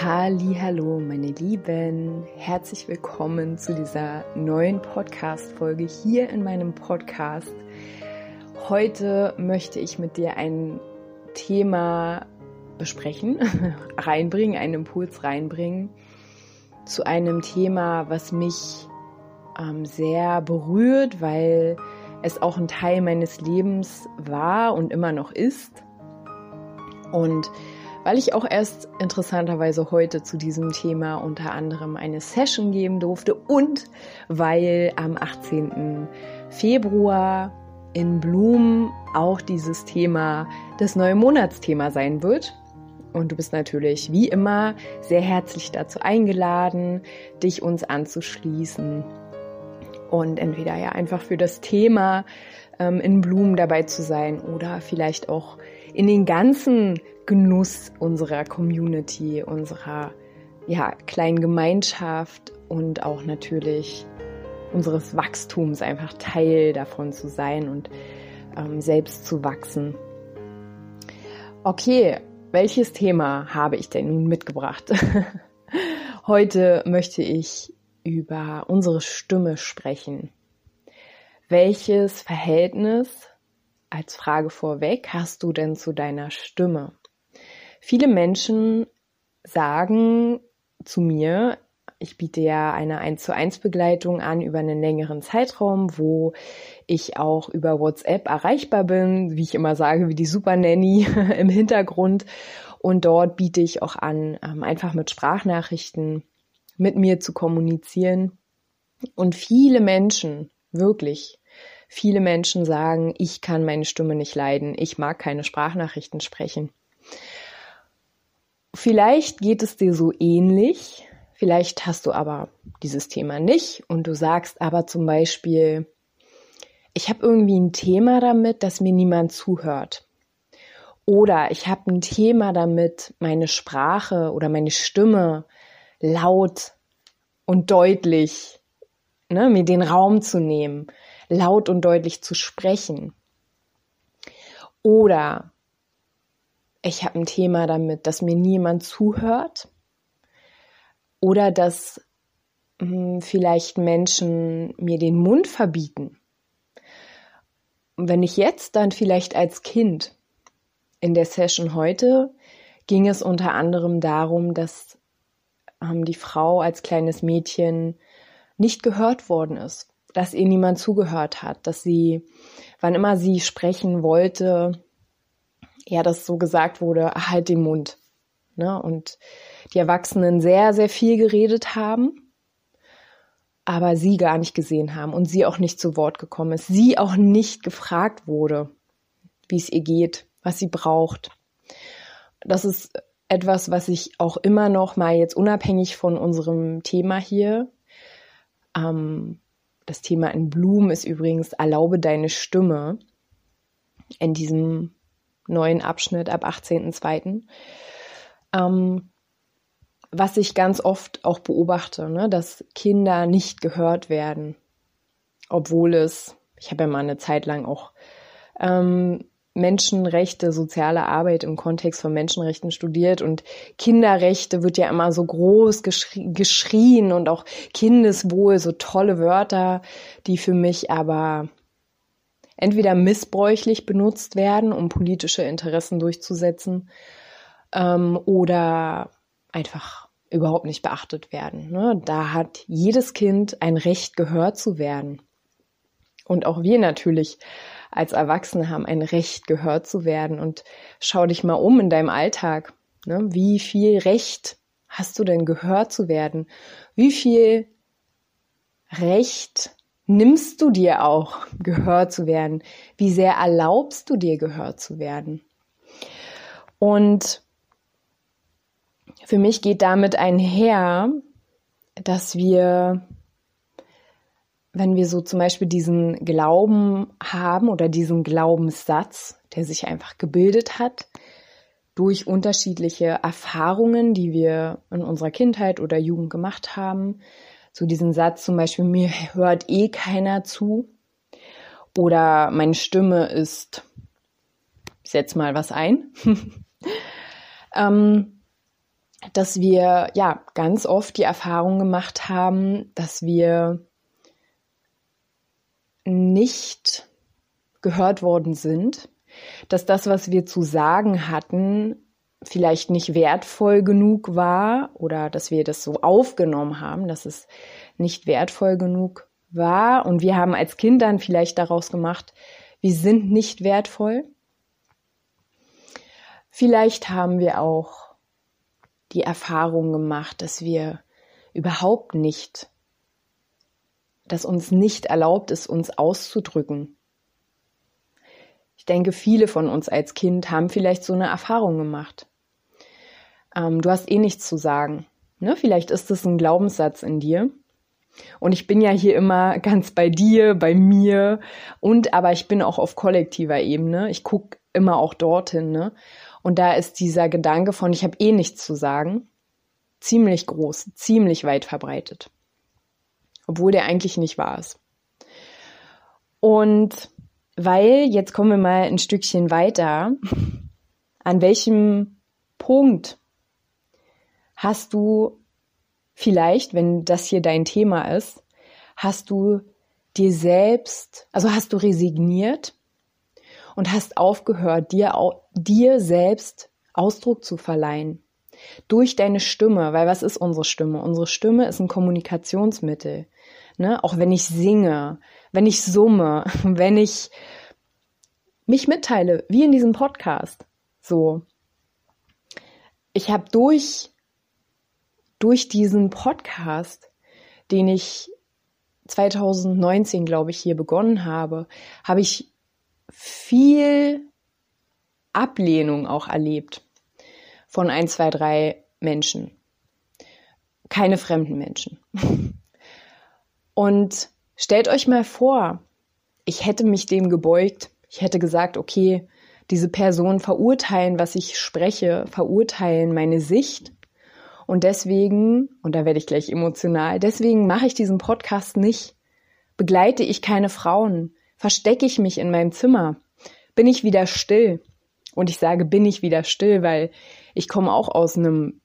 Hallo, meine Lieben, herzlich willkommen zu dieser neuen Podcast Folge hier in meinem Podcast. Heute möchte ich mit dir ein Thema besprechen, reinbringen, einen Impuls reinbringen zu einem Thema, was mich ähm, sehr berührt, weil es auch ein Teil meines Lebens war und immer noch ist. Und weil ich auch erst interessanterweise heute zu diesem Thema unter anderem eine Session geben durfte und weil am 18. Februar in Bloom auch dieses Thema das neue Monatsthema sein wird. Und du bist natürlich wie immer sehr herzlich dazu eingeladen, dich uns anzuschließen und entweder ja einfach für das Thema ähm, in Blumen dabei zu sein oder vielleicht auch in den ganzen Genuss unserer Community, unserer ja, kleinen Gemeinschaft und auch natürlich unseres Wachstums einfach Teil davon zu sein und ähm, selbst zu wachsen. Okay, welches Thema habe ich denn nun mitgebracht? Heute möchte ich über unsere Stimme sprechen. Welches Verhältnis, als Frage vorweg, hast du denn zu deiner Stimme? Viele Menschen sagen zu mir, ich biete ja eine 1 zu 1 Begleitung an über einen längeren Zeitraum, wo ich auch über WhatsApp erreichbar bin, wie ich immer sage, wie die Super Nanny im Hintergrund. Und dort biete ich auch an, ähm, einfach mit Sprachnachrichten mit mir zu kommunizieren. Und viele Menschen, wirklich, viele Menschen sagen, ich kann meine Stimme nicht leiden, ich mag keine Sprachnachrichten sprechen. Vielleicht geht es dir so ähnlich. Vielleicht hast du aber dieses Thema nicht und du sagst aber zum Beispiel, ich habe irgendwie ein Thema damit, dass mir niemand zuhört. Oder ich habe ein Thema damit, meine Sprache oder meine Stimme laut und deutlich, ne, mir den Raum zu nehmen, laut und deutlich zu sprechen. Oder ich habe ein Thema damit, dass mir niemand zuhört oder dass mh, hm, vielleicht Menschen mir den Mund verbieten. Und wenn ich jetzt dann vielleicht als Kind in der Session heute ging es unter anderem darum, dass ähm, die Frau als kleines Mädchen nicht gehört worden ist, dass ihr niemand zugehört hat, dass sie, wann immer sie sprechen wollte, ja, dass so gesagt wurde, halt den Mund. Ne? Und die Erwachsenen sehr, sehr viel geredet haben, aber sie gar nicht gesehen haben und sie auch nicht zu Wort gekommen ist. Sie auch nicht gefragt wurde, wie es ihr geht, was sie braucht. Das ist etwas, was ich auch immer noch mal jetzt unabhängig von unserem Thema hier, ähm, das Thema in Blumen ist übrigens, erlaube deine Stimme in diesem neuen Abschnitt ab 18.02. Ähm, was ich ganz oft auch beobachte, ne, dass Kinder nicht gehört werden, obwohl es, ich habe ja mal eine Zeit lang auch ähm, Menschenrechte, soziale Arbeit im Kontext von Menschenrechten studiert und Kinderrechte wird ja immer so groß geschri geschrien und auch Kindeswohl, so tolle Wörter, die für mich aber entweder missbräuchlich benutzt werden, um politische Interessen durchzusetzen, ähm, oder einfach überhaupt nicht beachtet werden. Ne? Da hat jedes Kind ein Recht, gehört zu werden. Und auch wir natürlich als Erwachsene haben ein Recht, gehört zu werden. Und schau dich mal um in deinem Alltag. Ne? Wie viel Recht hast du denn gehört zu werden? Wie viel Recht nimmst du dir auch gehört zu werden? Wie sehr erlaubst du dir gehört zu werden? Und für mich geht damit einher, dass wir, wenn wir so zum Beispiel diesen Glauben haben oder diesen Glaubenssatz, der sich einfach gebildet hat, durch unterschiedliche Erfahrungen, die wir in unserer Kindheit oder Jugend gemacht haben, so diesen Satz zum Beispiel, mir hört eh keiner zu. Oder meine Stimme ist, ich setz mal was ein, ähm, dass wir ja ganz oft die Erfahrung gemacht haben, dass wir nicht gehört worden sind, dass das, was wir zu sagen hatten, vielleicht nicht wertvoll genug war oder dass wir das so aufgenommen haben, dass es nicht wertvoll genug war und wir haben als Kind dann vielleicht daraus gemacht, wir sind nicht wertvoll. Vielleicht haben wir auch die Erfahrung gemacht, dass wir überhaupt nicht, dass uns nicht erlaubt ist, uns auszudrücken. Denke, viele von uns als Kind haben vielleicht so eine Erfahrung gemacht. Ähm, du hast eh nichts zu sagen. Ne? Vielleicht ist es ein Glaubenssatz in dir. Und ich bin ja hier immer ganz bei dir, bei mir und aber ich bin auch auf kollektiver Ebene. Ich gucke immer auch dorthin. Ne? Und da ist dieser Gedanke von, ich habe eh nichts zu sagen, ziemlich groß, ziemlich weit verbreitet. Obwohl der eigentlich nicht wahr ist. Und weil, jetzt kommen wir mal ein Stückchen weiter, an welchem Punkt hast du vielleicht, wenn das hier dein Thema ist, hast du dir selbst, also hast du resigniert und hast aufgehört, dir, dir selbst Ausdruck zu verleihen. Durch deine Stimme, weil was ist unsere Stimme? Unsere Stimme ist ein Kommunikationsmittel. Ne? Auch wenn ich singe, wenn ich summe, wenn ich mich mitteile, wie in diesem Podcast. So. Ich habe durch durch diesen Podcast, den ich 2019, glaube ich, hier begonnen habe, habe ich viel Ablehnung auch erlebt von ein, zwei, drei Menschen. Keine fremden Menschen. Und stellt euch mal vor, ich hätte mich dem gebeugt. Ich hätte gesagt, okay, diese Person verurteilen, was ich spreche, verurteilen meine Sicht und deswegen, und da werde ich gleich emotional, deswegen mache ich diesen Podcast nicht. Begleite ich keine Frauen? Verstecke ich mich in meinem Zimmer? Bin ich wieder still? Und ich sage, bin ich wieder still, weil ich komme auch aus einem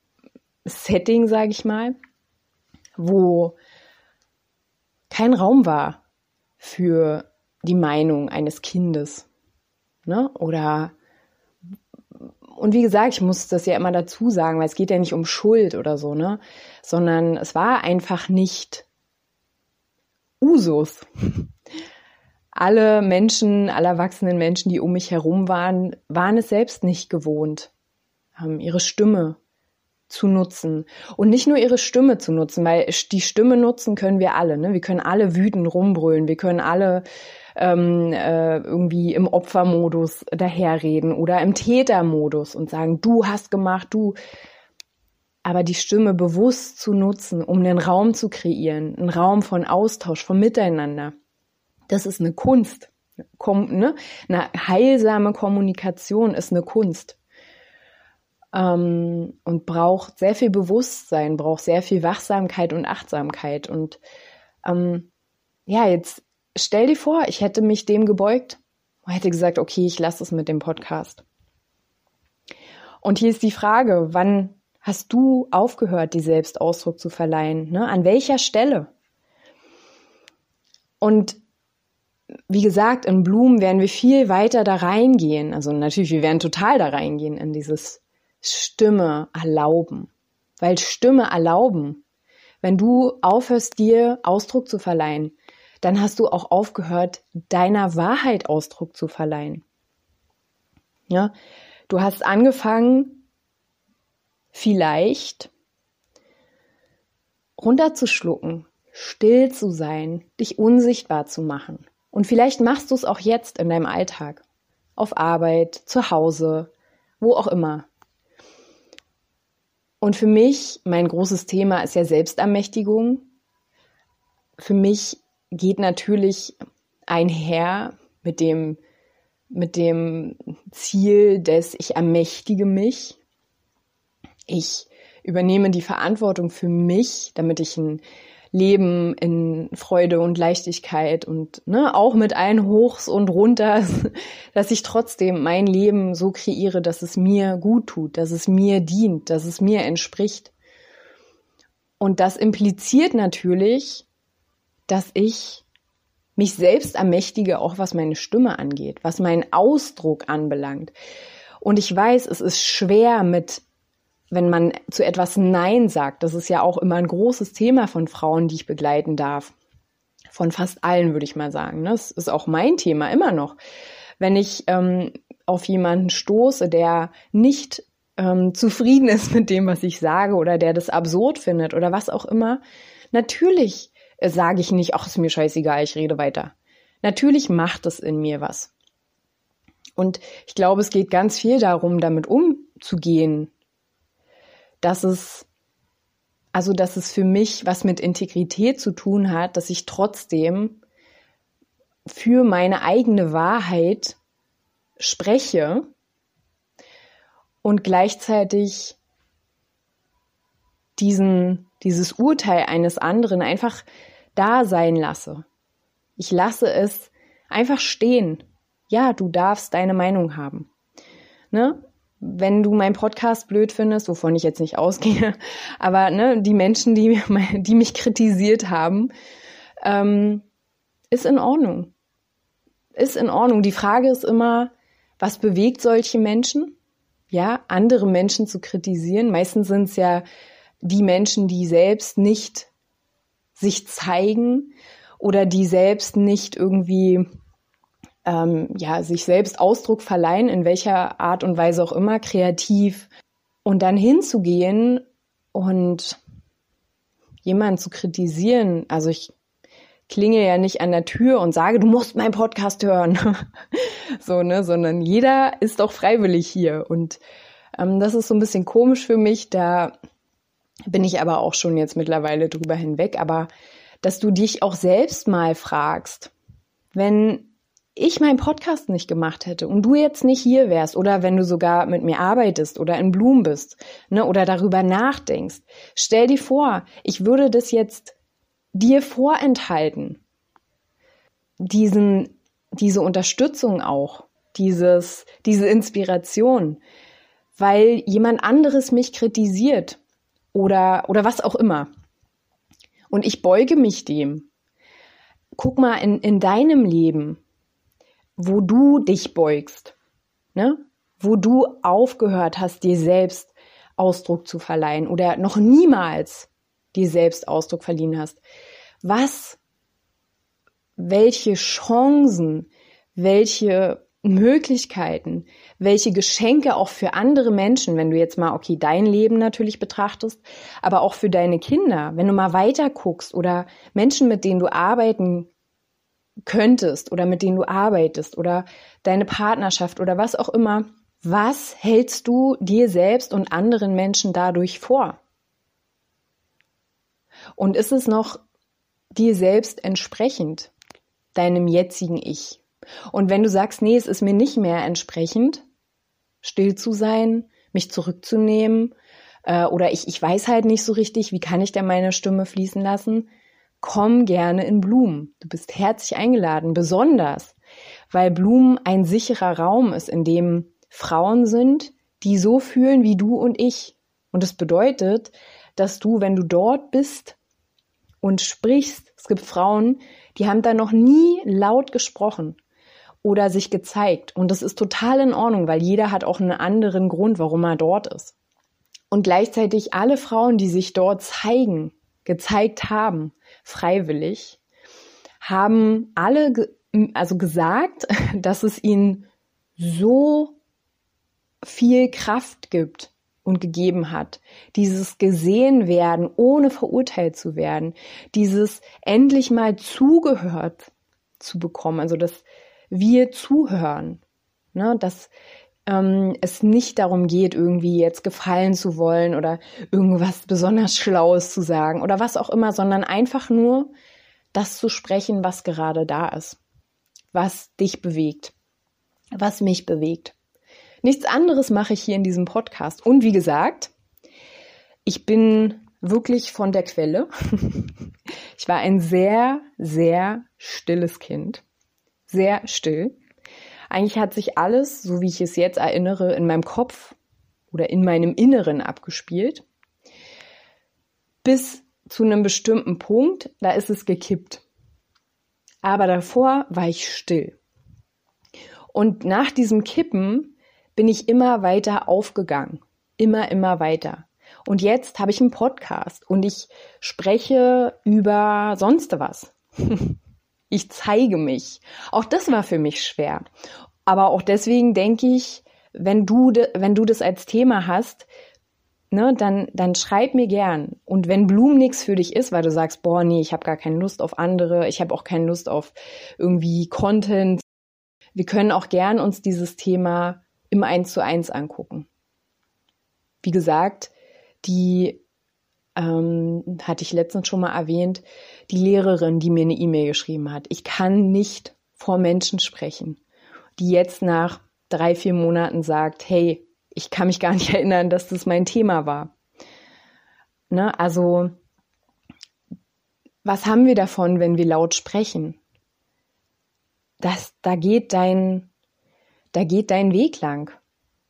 Setting, sage ich mal, wo kein Raum war für die Meinung eines Kindes. Ne? Oder und wie gesagt, ich muss das ja immer dazu sagen, weil es geht ja nicht um Schuld oder so, ne? Sondern es war einfach nicht Usus. Alle Menschen, alle erwachsenen Menschen, die um mich herum waren, waren es selbst nicht gewohnt, haben ihre Stimme zu nutzen. Und nicht nur ihre Stimme zu nutzen, weil die Stimme nutzen können wir alle. Ne? Wir können alle wütend rumbrüllen, wir können alle ähm, äh, irgendwie im Opfermodus daherreden oder im Tätermodus und sagen, du hast gemacht, du. Aber die Stimme bewusst zu nutzen, um einen Raum zu kreieren, einen Raum von Austausch, von Miteinander, das ist eine Kunst. Kom ne? Eine heilsame Kommunikation ist eine Kunst ähm, und braucht sehr viel Bewusstsein, braucht sehr viel Wachsamkeit und Achtsamkeit. Und ähm, ja, jetzt stell dir vor, ich hätte mich dem gebeugt und hätte gesagt, okay, ich lasse es mit dem Podcast. Und hier ist die Frage, wann hast du aufgehört, die Selbstausdruck zu verleihen? Ne? An welcher Stelle? Und wie gesagt, in Blumen werden wir viel weiter da reingehen. Also natürlich, wir werden total da reingehen in dieses Stimme erlauben. Weil Stimme erlauben, wenn du aufhörst, dir Ausdruck zu verleihen, dann hast du auch aufgehört, deiner Wahrheit Ausdruck zu verleihen. Ja, du hast angefangen, vielleicht runterzuschlucken, still zu sein, dich unsichtbar zu machen. Und vielleicht machst du es auch jetzt in deinem Alltag, auf Arbeit, zu Hause, wo auch immer. Und für mich, mein großes Thema ist ja Selbstermächtigung. Für mich geht natürlich einher mit dem, mit dem Ziel des Ich ermächtige mich. Ich übernehme die Verantwortung für mich, damit ich ein Leben in Freude und Leichtigkeit und ne, auch mit allen Hochs und Runters, dass ich trotzdem mein Leben so kreiere, dass es mir gut tut, dass es mir dient, dass es mir entspricht. Und das impliziert natürlich, dass ich mich selbst ermächtige, auch was meine Stimme angeht, was meinen Ausdruck anbelangt. Und ich weiß, es ist schwer mit wenn man zu etwas Nein sagt, das ist ja auch immer ein großes Thema von Frauen, die ich begleiten darf. Von fast allen, würde ich mal sagen. Das ist auch mein Thema immer noch. Wenn ich ähm, auf jemanden stoße, der nicht ähm, zufrieden ist mit dem, was ich sage oder der das absurd findet oder was auch immer, natürlich äh, sage ich nicht, ach, ist mir scheißegal, ich rede weiter. Natürlich macht es in mir was. Und ich glaube, es geht ganz viel darum, damit umzugehen, dass es, also dass es für mich was mit Integrität zu tun hat, dass ich trotzdem für meine eigene Wahrheit spreche und gleichzeitig diesen, dieses Urteil eines anderen einfach da sein lasse. Ich lasse es einfach stehen. Ja, du darfst deine Meinung haben. Ne? Wenn du meinen Podcast blöd findest, wovon ich jetzt nicht ausgehe, aber ne, die Menschen, die, die mich kritisiert haben, ähm, ist in Ordnung. Ist in Ordnung. Die Frage ist immer, was bewegt solche Menschen? Ja, andere Menschen zu kritisieren. Meistens sind es ja die Menschen, die selbst nicht sich zeigen oder die selbst nicht irgendwie ähm, ja, sich selbst Ausdruck verleihen, in welcher Art und Weise auch immer, kreativ. Und dann hinzugehen und jemanden zu kritisieren, also ich klinge ja nicht an der Tür und sage, du musst meinen Podcast hören. so, ne, sondern jeder ist auch freiwillig hier. Und ähm, das ist so ein bisschen komisch für mich, da bin ich aber auch schon jetzt mittlerweile drüber hinweg, aber dass du dich auch selbst mal fragst, wenn ich meinen Podcast nicht gemacht hätte und du jetzt nicht hier wärst oder wenn du sogar mit mir arbeitest oder in Blumen bist ne, oder darüber nachdenkst, stell dir vor, ich würde das jetzt dir vorenthalten. Diesen, diese Unterstützung auch, dieses, diese Inspiration, weil jemand anderes mich kritisiert oder, oder was auch immer. Und ich beuge mich dem. Guck mal in, in deinem Leben, wo du dich beugst, ne? wo du aufgehört hast, dir selbst Ausdruck zu verleihen oder noch niemals dir selbst Ausdruck verliehen hast. Was, welche Chancen, welche Möglichkeiten, welche Geschenke auch für andere Menschen, wenn du jetzt mal, okay, dein Leben natürlich betrachtest, aber auch für deine Kinder, wenn du mal weiter guckst oder Menschen, mit denen du arbeiten könntest oder mit denen du arbeitest oder deine Partnerschaft oder was auch immer, was hältst du dir selbst und anderen Menschen dadurch vor? Und ist es noch dir selbst entsprechend, deinem jetzigen Ich? Und wenn du sagst, nee, es ist mir nicht mehr entsprechend, still zu sein, mich zurückzunehmen, äh, oder ich, ich weiß halt nicht so richtig, wie kann ich denn meine Stimme fließen lassen, komm gerne in Blumen. Du bist herzlich eingeladen, besonders, weil Blumen ein sicherer Raum ist, in dem Frauen sind, die so fühlen wie du und ich. Und das bedeutet, dass du, wenn du dort bist und sprichst, es gibt Frauen, die haben da noch nie laut gesprochen oder sich gezeigt. Und das ist total in Ordnung, weil jeder hat auch einen anderen Grund, warum er dort ist. Und gleichzeitig alle Frauen, die sich dort zeigen, gezeigt haben, freiwillig, haben alle ge also gesagt, dass es ihnen so viel Kraft gibt und gegeben hat. Dieses gesehen werden, ohne verurteilt zu werden. Dieses endlich mal zugehört zu bekommen. Also, dass wir zuhören. Ne? Dass ähm, es nicht darum geht, irgendwie jetzt gefallen zu wollen oder irgendwas besonders Schlaues zu sagen oder was auch immer, sondern einfach nur das zu sprechen, was gerade da ist, was dich bewegt, was mich bewegt. Nichts anderes mache ich hier in diesem Podcast. Und wie gesagt, ich bin wirklich von der Quelle. Ich war ein sehr, sehr stilles Kind. Sehr still. Eigentlich hat sich alles, so wie ich es jetzt erinnere, in meinem Kopf oder in meinem Inneren abgespielt. Bis zu einem bestimmten Punkt, da ist es gekippt. Aber davor war ich still. Und nach diesem Kippen bin ich immer weiter aufgegangen. Immer, immer weiter. Und jetzt habe ich einen Podcast und ich spreche über sonst was. ich zeige mich. Auch das war für mich schwer. Aber auch deswegen denke ich, wenn du, wenn du das als Thema hast, ne, dann, dann schreib mir gern. Und wenn Blumen nichts für dich ist, weil du sagst, boah, nee, ich habe gar keine Lust auf andere, ich habe auch keine Lust auf irgendwie Content, wir können auch gern uns dieses Thema im Eins zu eins angucken. Wie gesagt, die ähm, hatte ich letztens schon mal erwähnt, die Lehrerin, die mir eine E-Mail geschrieben hat. Ich kann nicht vor Menschen sprechen, die jetzt nach drei, vier Monaten sagt, hey, ich kann mich gar nicht erinnern, dass das mein Thema war. Ne? Also, was haben wir davon, wenn wir laut sprechen? Das, da geht dein, da geht dein Weg lang,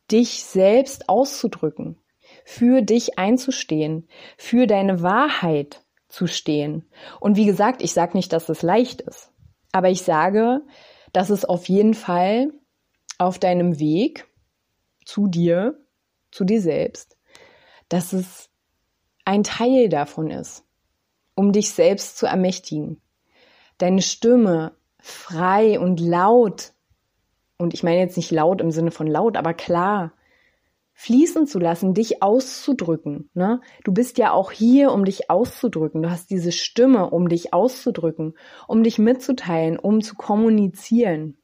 dich selbst auszudrücken für dich einzustehen, für deine Wahrheit zu stehen. Und wie gesagt, ich sage nicht, dass es leicht ist, aber ich sage, dass es auf jeden Fall auf deinem Weg zu dir, zu dir selbst, dass es ein Teil davon ist, um dich selbst zu ermächtigen. Deine Stimme frei und laut, und ich meine jetzt nicht laut im Sinne von laut, aber klar fließen zu lassen, dich auszudrücken. Ne? Du bist ja auch hier, um dich auszudrücken. Du hast diese Stimme, um dich auszudrücken, um dich mitzuteilen, um zu kommunizieren.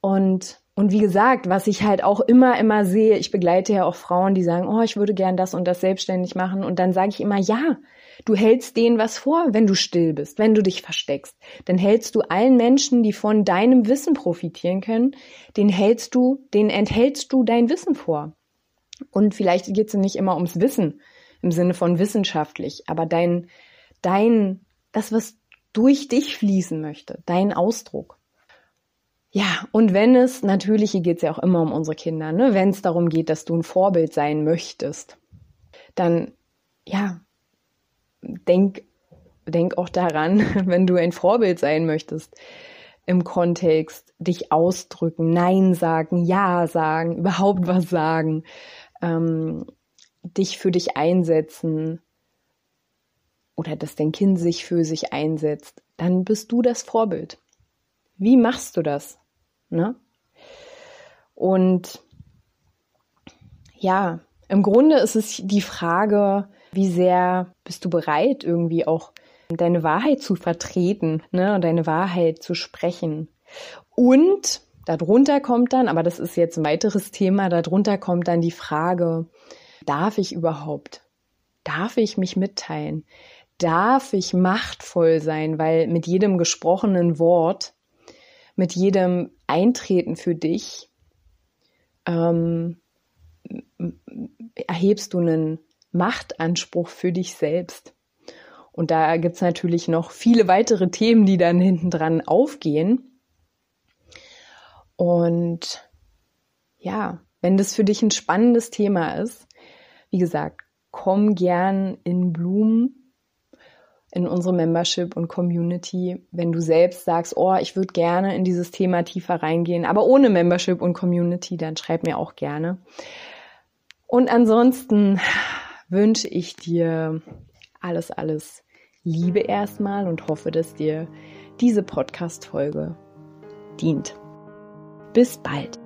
Und, und wie gesagt, was ich halt auch immer, immer sehe, ich begleite ja auch Frauen, die sagen, oh, ich würde gern das und das selbstständig machen. Und dann sage ich immer, ja, Du hältst denen was vor, wenn du still bist, wenn du dich versteckst. Dann hältst du allen Menschen, die von deinem Wissen profitieren können, den hältst du, den enthältst du dein Wissen vor. Und vielleicht geht es nicht immer ums Wissen im Sinne von wissenschaftlich, aber dein, dein, das, was durch dich fließen möchte, dein Ausdruck. Ja, und wenn es, natürlich, hier geht es ja auch immer um unsere Kinder, ne? wenn es darum geht, dass du ein Vorbild sein möchtest, dann ja, denk, denk auch daran, wenn du ein Vorbild sein möchtest im Kontext, dich ausdrücken, Nein sagen, Ja sagen, überhaupt was sagen, ähm, dich für dich einsetzen oder dass dein Kind sich für sich einsetzt, dann bist du das Vorbild. Wie machst du das? Ne? Und ja, im Grunde ist es die Frage, wie sehr bist du bereit, irgendwie auch deine Wahrheit zu vertreten, ne, und deine Wahrheit zu sprechen. Und darunter kommt dann, aber das ist jetzt ein weiteres Thema, darunter kommt dann die Frage, darf ich überhaupt? Darf ich mich mitteilen? Darf ich machtvoll sein? Weil mit jedem gesprochenen Wort, mit jedem Eintreten für dich, ähm, erhebst du einen Machtanspruch für dich selbst. Und da gibt's natürlich noch viele weitere Themen, die dann hinten dran aufgehen. Und ja, wenn das für dich ein spannendes Thema ist, wie gesagt, komm gern in Blumen in unsere Membership und Community, wenn du selbst sagst, oh, ich würde gerne in dieses Thema tiefer reingehen, aber ohne Membership und Community, dann schreib mir auch gerne. Und ansonsten wünsche ich dir alles, alles Liebe erstmal und hoffe, dass dir diese Podcast-Folge dient. Bis bald.